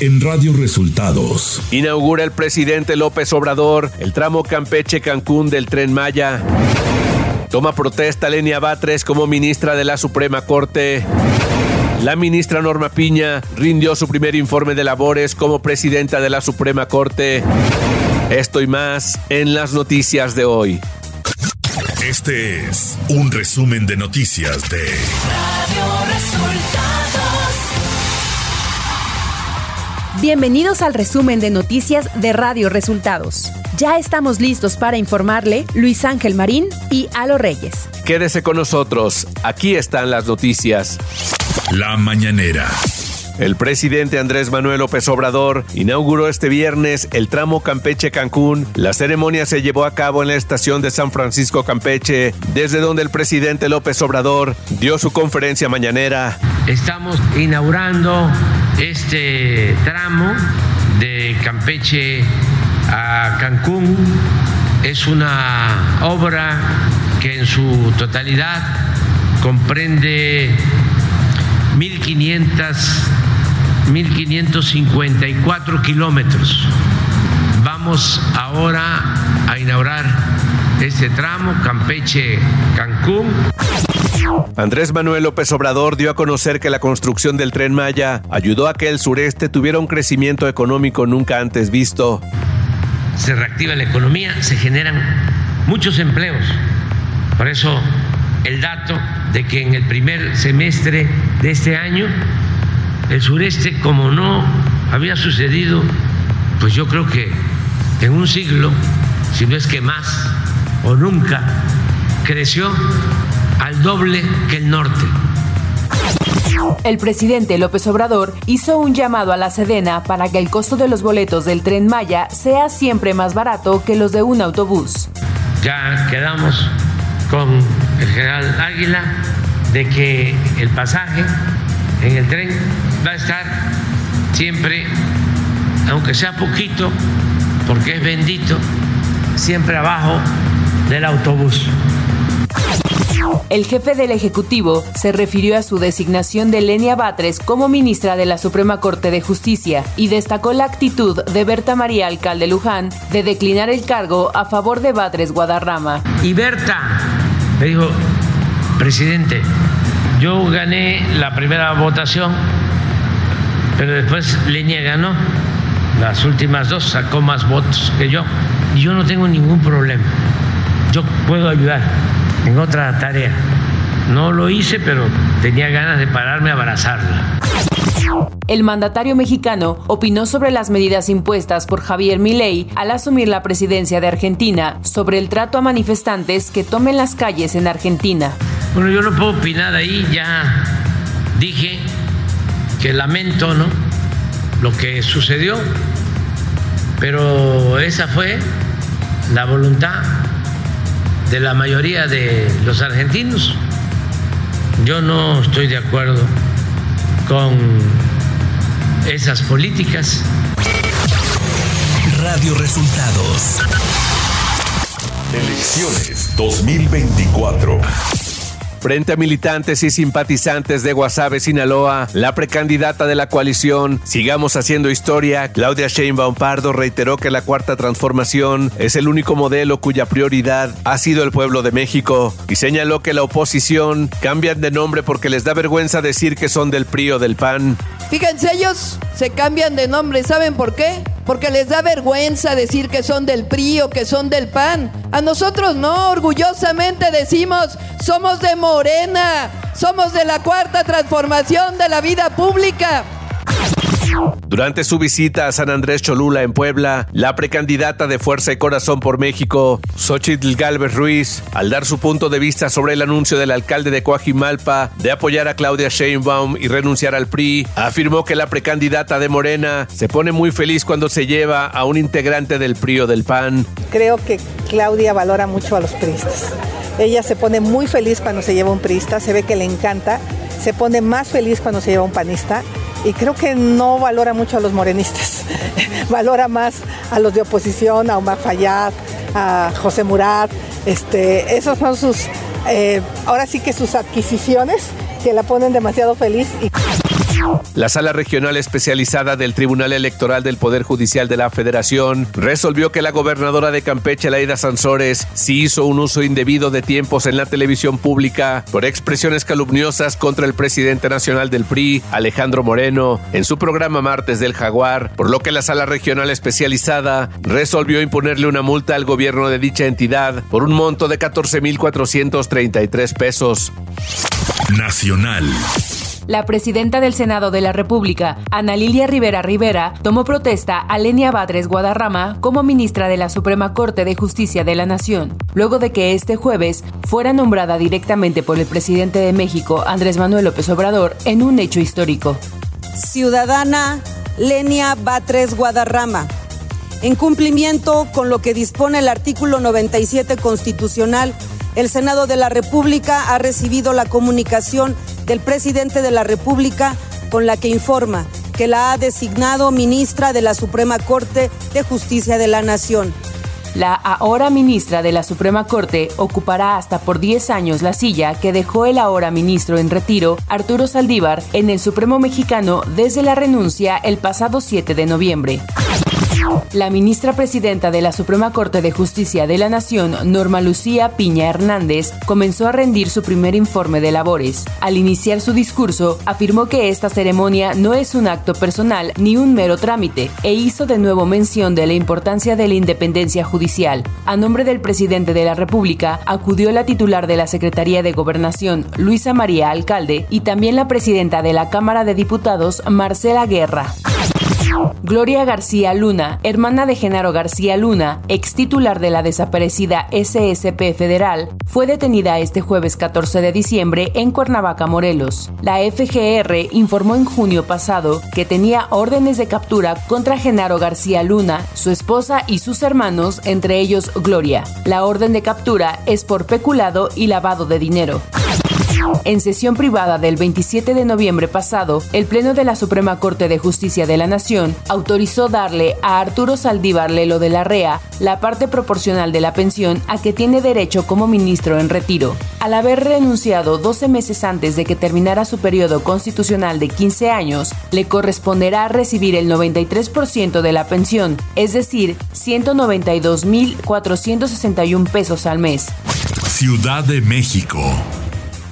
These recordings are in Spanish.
en Radio Resultados. Inaugura el presidente López Obrador el tramo Campeche-Cancún del tren Maya. Toma protesta Lenia Batres como ministra de la Suprema Corte. La ministra Norma Piña rindió su primer informe de labores como presidenta de la Suprema Corte. Esto y más en las noticias de hoy. Este es un resumen de noticias de Radio Resultados. Bienvenidos al resumen de noticias de Radio Resultados. Ya estamos listos para informarle Luis Ángel Marín y Alo Reyes. Quédese con nosotros, aquí están las noticias. La mañanera. El presidente Andrés Manuel López Obrador inauguró este viernes el tramo Campeche-Cancún. La ceremonia se llevó a cabo en la estación de San Francisco Campeche, desde donde el presidente López Obrador dio su conferencia mañanera. Estamos inaugurando este tramo de Campeche a Cancún. Es una obra que en su totalidad comprende 1.500 1.554 kilómetros. Vamos ahora a inaugurar este tramo Campeche-Cancún. Andrés Manuel López Obrador dio a conocer que la construcción del tren Maya ayudó a que el sureste tuviera un crecimiento económico nunca antes visto. Se reactiva la economía, se generan muchos empleos. Por eso el dato de que en el primer semestre de este año el sureste, como no había sucedido, pues yo creo que en un siglo, si no es que más o nunca, creció al doble que el norte. El presidente López Obrador hizo un llamado a la Sedena para que el costo de los boletos del tren Maya sea siempre más barato que los de un autobús. Ya quedamos con el general Águila de que el pasaje en el tren va a estar siempre, aunque sea poquito, porque es bendito, siempre abajo del autobús. El jefe del Ejecutivo se refirió a su designación de Lenia Batres como ministra de la Suprema Corte de Justicia y destacó la actitud de Berta María Alcalde Luján de declinar el cargo a favor de Batres Guadarrama. Y Berta me dijo, presidente, yo gané la primera votación, pero después Leña ganó. Las últimas dos sacó más votos que yo. Y yo no tengo ningún problema. Yo puedo ayudar en otra tarea. No lo hice, pero tenía ganas de pararme a abrazarla. El mandatario mexicano opinó sobre las medidas impuestas por Javier Milei al asumir la presidencia de Argentina sobre el trato a manifestantes que tomen las calles en Argentina. Bueno, yo no puedo opinar ahí, ya dije que lamento, ¿no? Lo que sucedió, pero esa fue la voluntad de la mayoría de los argentinos. Yo no estoy de acuerdo con esas políticas. Radio Resultados. Elecciones 2024. Frente a militantes y simpatizantes de Guasave, Sinaloa, la precandidata de la coalición Sigamos Haciendo Historia, Claudia Sheinbaum Pardo, reiteró que la Cuarta Transformación es el único modelo cuya prioridad ha sido el pueblo de México y señaló que la oposición cambian de nombre porque les da vergüenza decir que son del PRI o del PAN. Fíjense, ellos se cambian de nombre, ¿saben por qué? Porque les da vergüenza decir que son del PRI o que son del PAN. A nosotros no, orgullosamente decimos, somos de Morena, somos de la cuarta transformación de la vida pública. Durante su visita a San Andrés Cholula en Puebla, la precandidata de Fuerza y Corazón por México, Xochitl Galvez Ruiz, al dar su punto de vista sobre el anuncio del alcalde de Coajimalpa de apoyar a Claudia Sheinbaum y renunciar al PRI, afirmó que la precandidata de Morena se pone muy feliz cuando se lleva a un integrante del PRI o del PAN. Creo que Claudia valora mucho a los priistas. Ella se pone muy feliz cuando se lleva un priista, se ve que le encanta, se pone más feliz cuando se lleva un panista y creo que no valora mucho a los morenistas, valora más a los de oposición, a Omar Fayad, a José Murat, este, esos son sus, eh, ahora sí que sus adquisiciones que la ponen demasiado feliz. La Sala Regional Especializada del Tribunal Electoral del Poder Judicial de la Federación resolvió que la gobernadora de Campeche, Laida Sansores, sí hizo un uso indebido de tiempos en la televisión pública por expresiones calumniosas contra el presidente nacional del PRI, Alejandro Moreno, en su programa Martes del Jaguar, por lo que la Sala Regional Especializada resolvió imponerle una multa al gobierno de dicha entidad por un monto de 14.433 pesos. Nacional. La presidenta del Senado de la República, Ana Lilia Rivera Rivera, tomó protesta a Lenia Badres Guadarrama como ministra de la Suprema Corte de Justicia de la Nación, luego de que este jueves fuera nombrada directamente por el presidente de México, Andrés Manuel López Obrador, en un hecho histórico. Ciudadana Lenia Batres Guadarrama, en cumplimiento con lo que dispone el artículo 97 constitucional, el Senado de la República ha recibido la comunicación del presidente de la República con la que informa que la ha designado ministra de la Suprema Corte de Justicia de la Nación. La ahora ministra de la Suprema Corte ocupará hasta por 10 años la silla que dejó el ahora ministro en retiro, Arturo Saldívar, en el Supremo Mexicano desde la renuncia el pasado 7 de noviembre. La ministra presidenta de la Suprema Corte de Justicia de la Nación, Norma Lucía Piña Hernández, comenzó a rendir su primer informe de labores. Al iniciar su discurso, afirmó que esta ceremonia no es un acto personal ni un mero trámite, e hizo de nuevo mención de la importancia de la independencia judicial. A nombre del presidente de la República, acudió la titular de la Secretaría de Gobernación, Luisa María Alcalde, y también la presidenta de la Cámara de Diputados, Marcela Guerra. Gloria García Luna, hermana de Genaro García Luna, ex titular de la desaparecida SSP Federal, fue detenida este jueves 14 de diciembre en Cuernavaca, Morelos. La FGR informó en junio pasado que tenía órdenes de captura contra Genaro García Luna, su esposa y sus hermanos, entre ellos Gloria. La orden de captura es por peculado y lavado de dinero. En sesión privada del 27 de noviembre pasado, el Pleno de la Suprema Corte de Justicia de la Nación autorizó darle a Arturo Saldívar Lelo de la REA la parte proporcional de la pensión a que tiene derecho como ministro en retiro. Al haber renunciado 12 meses antes de que terminara su periodo constitucional de 15 años, le corresponderá recibir el 93% de la pensión, es decir, 192.461 pesos al mes. Ciudad de México.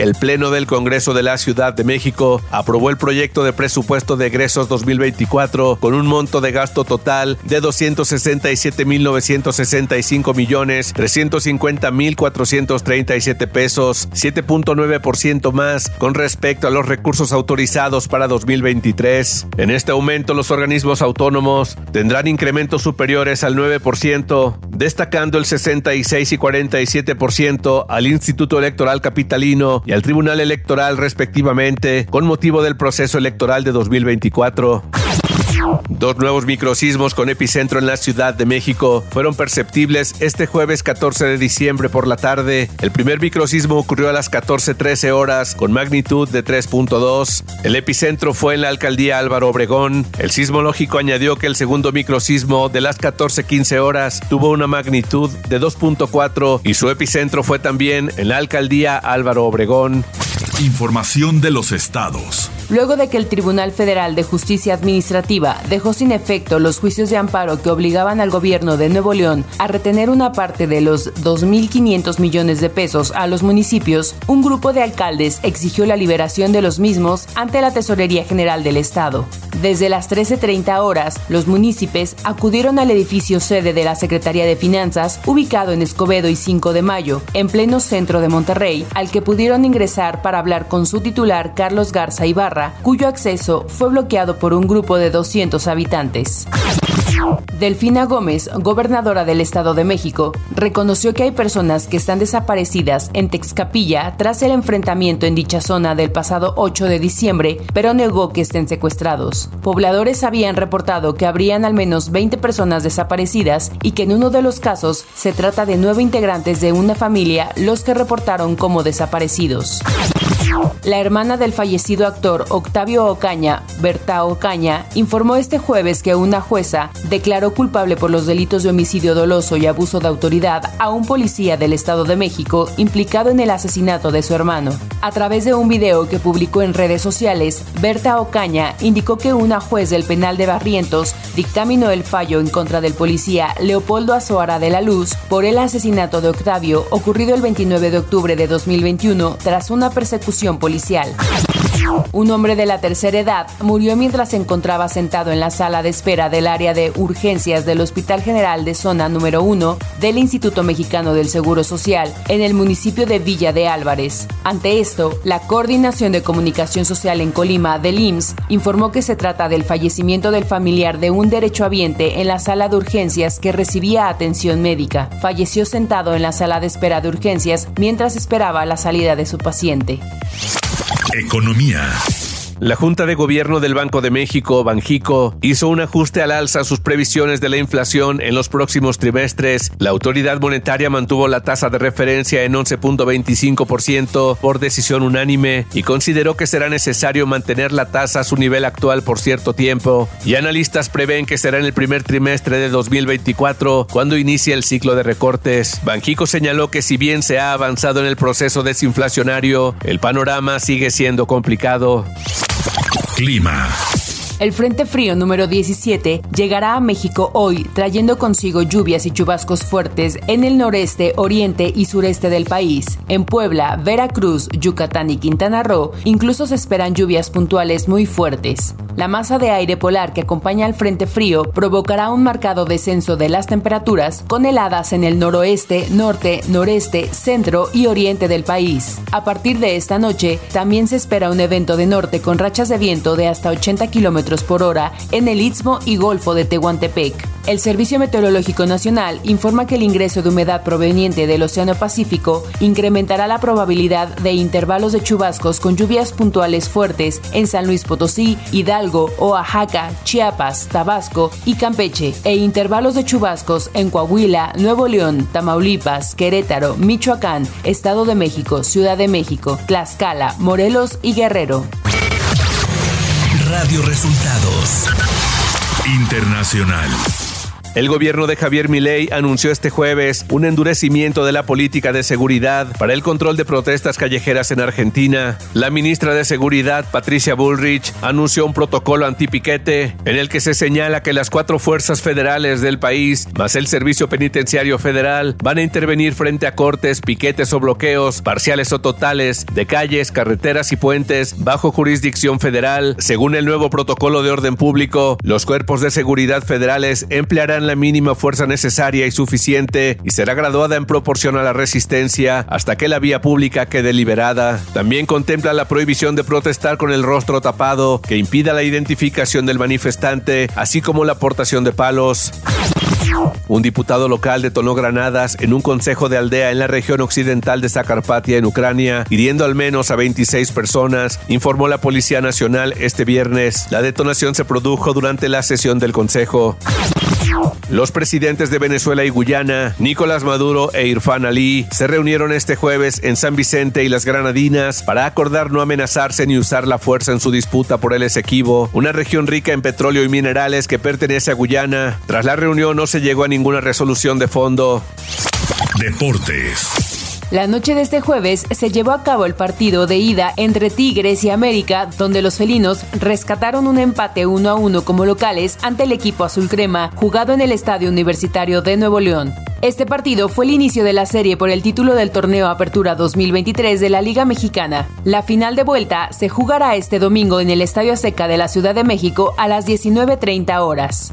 El Pleno del Congreso de la Ciudad de México aprobó el proyecto de presupuesto de egresos 2024 con un monto de gasto total de 267.965 millones 350.437 pesos, 7.9% más con respecto a los recursos autorizados para 2023. En este aumento, los organismos autónomos tendrán incrementos superiores al 9%, destacando el 66 y 47% al Instituto Electoral Capitalino y al Tribunal Electoral respectivamente con motivo del proceso electoral de 2024. Dos nuevos microsismos con epicentro en la Ciudad de México fueron perceptibles este jueves 14 de diciembre por la tarde. El primer microsismo ocurrió a las 14:13 horas con magnitud de 3.2. El epicentro fue en la alcaldía Álvaro Obregón. El sismológico añadió que el segundo microsismo de las 14:15 horas tuvo una magnitud de 2.4 y su epicentro fue también en la alcaldía Álvaro Obregón. Información de los estados. Luego de que el Tribunal Federal de Justicia Administrativa dejó sin efecto los juicios de amparo que obligaban al gobierno de Nuevo León a retener una parte de los 2.500 millones de pesos a los municipios, un grupo de alcaldes exigió la liberación de los mismos ante la Tesorería General del Estado. Desde las 13.30 horas, los municipios acudieron al edificio sede de la Secretaría de Finanzas, ubicado en Escobedo y 5 de Mayo, en pleno centro de Monterrey, al que pudieron ingresar para hablar con su titular Carlos Garza Ibarra cuyo acceso fue bloqueado por un grupo de 200 habitantes. Delfina Gómez, gobernadora del Estado de México, reconoció que hay personas que están desaparecidas en Texcapilla tras el enfrentamiento en dicha zona del pasado 8 de diciembre, pero negó que estén secuestrados. Pobladores habían reportado que habrían al menos 20 personas desaparecidas y que en uno de los casos se trata de nueve integrantes de una familia los que reportaron como desaparecidos. La hermana del fallecido actor Octavio Ocaña, Berta Ocaña, informó este jueves que una jueza declaró culpable por los delitos de homicidio doloso y abuso de autoridad a un policía del Estado de México implicado en el asesinato de su hermano. A través de un video que publicó en redes sociales, Berta Ocaña indicó que una juez del penal de Barrientos dictaminó el fallo en contra del policía Leopoldo Azoara de la Luz por el asesinato de Octavio ocurrido el 29 de octubre de 2021 tras una persecución policial. Un hombre de la tercera edad murió mientras se encontraba sentado en la sala de espera del área de urgencias del Hospital General de Zona número 1 del Instituto Mexicano del Seguro Social en el municipio de Villa de Álvarez. Ante esto, la Coordinación de Comunicación Social en Colima del IMSS informó que se trata del fallecimiento del familiar de un derechohabiente en la sala de urgencias que recibía atención médica. Falleció sentado en la sala de espera de urgencias mientras esperaba la salida de su paciente. Economía. La Junta de Gobierno del Banco de México, Banjico, hizo un ajuste al alza a sus previsiones de la inflación en los próximos trimestres. La autoridad monetaria mantuvo la tasa de referencia en 11.25% por decisión unánime y consideró que será necesario mantener la tasa a su nivel actual por cierto tiempo. Y analistas prevén que será en el primer trimestre de 2024 cuando inicie el ciclo de recortes. Banjico señaló que si bien se ha avanzado en el proceso desinflacionario, el panorama sigue siendo complicado. El Frente Frío número 17 llegará a México hoy, trayendo consigo lluvias y chubascos fuertes en el noreste, oriente y sureste del país. En Puebla, Veracruz, Yucatán y Quintana Roo, incluso se esperan lluvias puntuales muy fuertes. La masa de aire polar que acompaña al Frente Frío provocará un marcado descenso de las temperaturas con heladas en el noroeste, norte, noreste, centro y oriente del país. A partir de esta noche, también se espera un evento de norte con rachas de viento de hasta 80 kilómetros por hora en el Istmo y Golfo de Tehuantepec. El Servicio Meteorológico Nacional informa que el ingreso de humedad proveniente del Océano Pacífico incrementará la probabilidad de intervalos de chubascos con lluvias puntuales fuertes en San Luis Potosí, Hidalgo, Oaxaca, Chiapas, Tabasco y Campeche, e intervalos de chubascos en Coahuila, Nuevo León, Tamaulipas, Querétaro, Michoacán, Estado de México, Ciudad de México, Tlaxcala, Morelos y Guerrero. Radio Resultados Internacional. El gobierno de Javier Milei anunció este jueves un endurecimiento de la política de seguridad para el control de protestas callejeras en Argentina. La ministra de Seguridad, Patricia Bullrich, anunció un protocolo antipiquete en el que se señala que las cuatro fuerzas federales del país, más el Servicio Penitenciario Federal, van a intervenir frente a cortes, piquetes o bloqueos, parciales o totales, de calles, carreteras y puentes bajo jurisdicción federal. Según el nuevo protocolo de orden público, los cuerpos de seguridad federales emplearán la mínima fuerza necesaria y suficiente y será graduada en proporción a la resistencia hasta que la vía pública quede liberada. También contempla la prohibición de protestar con el rostro tapado que impida la identificación del manifestante, así como la portación de palos. Un diputado local detonó granadas en un consejo de aldea en la región occidental de Zakarpatia, en Ucrania, hiriendo al menos a 26 personas, informó la Policía Nacional este viernes. La detonación se produjo durante la sesión del consejo. Los presidentes de Venezuela y Guyana, Nicolás Maduro e Irfan Ali, se reunieron este jueves en San Vicente y las Granadinas para acordar no amenazarse ni usar la fuerza en su disputa por el Esequibo, una región rica en petróleo y minerales que pertenece a Guyana. Tras la reunión no se llegó a ninguna resolución de fondo. Deportes. La noche de este jueves se llevó a cabo el partido de ida entre Tigres y América, donde los felinos rescataron un empate 1 a 1 como locales ante el equipo azul crema, jugado en el Estadio Universitario de Nuevo León. Este partido fue el inicio de la serie por el título del torneo Apertura 2023 de la Liga Mexicana. La final de vuelta se jugará este domingo en el Estadio Seca de la Ciudad de México a las 19.30 horas.